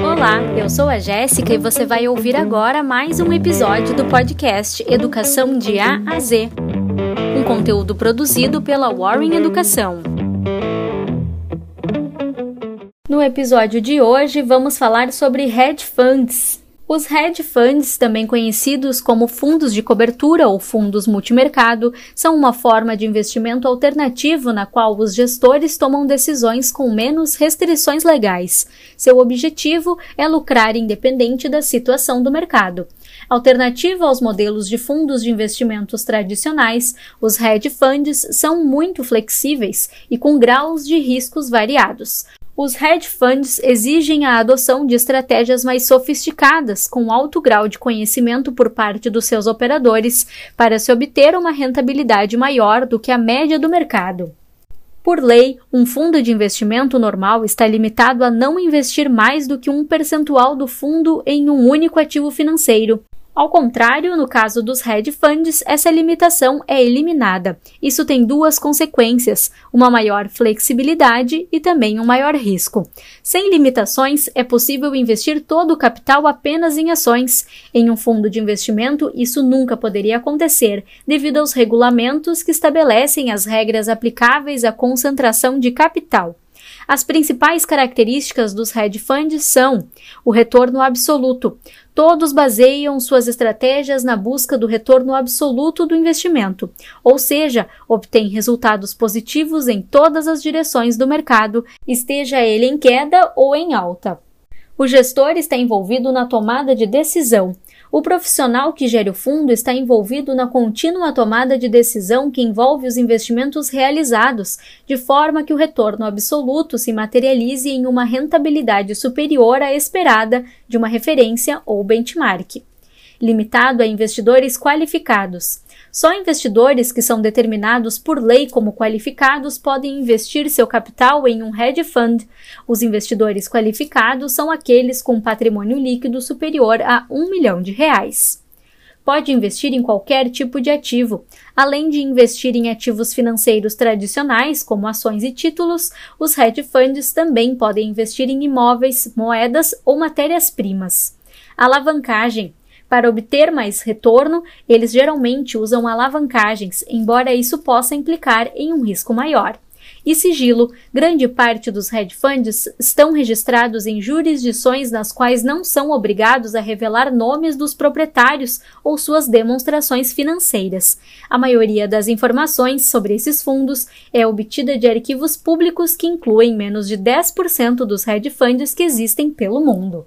Olá, eu sou a Jéssica e você vai ouvir agora mais um episódio do podcast Educação de A a Z, um conteúdo produzido pela Warren Educação. No episódio de hoje, vamos falar sobre hedge funds. Os hedge funds, também conhecidos como fundos de cobertura ou fundos multimercado, são uma forma de investimento alternativo na qual os gestores tomam decisões com menos restrições legais. Seu objetivo é lucrar independente da situação do mercado. Alternativa aos modelos de fundos de investimentos tradicionais, os hedge funds são muito flexíveis e com graus de riscos variados. Os hedge funds exigem a adoção de estratégias mais sofisticadas, com alto grau de conhecimento por parte dos seus operadores, para se obter uma rentabilidade maior do que a média do mercado. Por lei, um fundo de investimento normal está limitado a não investir mais do que um percentual do fundo em um único ativo financeiro. Ao contrário, no caso dos hedge funds, essa limitação é eliminada. Isso tem duas consequências: uma maior flexibilidade e também um maior risco. Sem limitações, é possível investir todo o capital apenas em ações. Em um fundo de investimento, isso nunca poderia acontecer, devido aos regulamentos que estabelecem as regras aplicáveis à concentração de capital. As principais características dos hedge funds são o retorno absoluto. Todos baseiam suas estratégias na busca do retorno absoluto do investimento, ou seja, obtêm resultados positivos em todas as direções do mercado, esteja ele em queda ou em alta. O gestor está envolvido na tomada de decisão, o profissional que gere o fundo está envolvido na contínua tomada de decisão que envolve os investimentos realizados, de forma que o retorno absoluto se materialize em uma rentabilidade superior à esperada de uma referência ou benchmark. Limitado a investidores qualificados. Só investidores que são determinados por lei como qualificados podem investir seu capital em um hedge fund. Os investidores qualificados são aqueles com patrimônio líquido superior a um milhão de reais. Pode investir em qualquer tipo de ativo. Além de investir em ativos financeiros tradicionais, como ações e títulos, os hedge funds também podem investir em imóveis, moedas ou matérias-primas. Alavancagem para obter mais retorno, eles geralmente usam alavancagens, embora isso possa implicar em um risco maior. E sigilo: grande parte dos hedge funds estão registrados em jurisdições nas quais não são obrigados a revelar nomes dos proprietários ou suas demonstrações financeiras. A maioria das informações sobre esses fundos é obtida de arquivos públicos que incluem menos de 10% dos hedge funds que existem pelo mundo.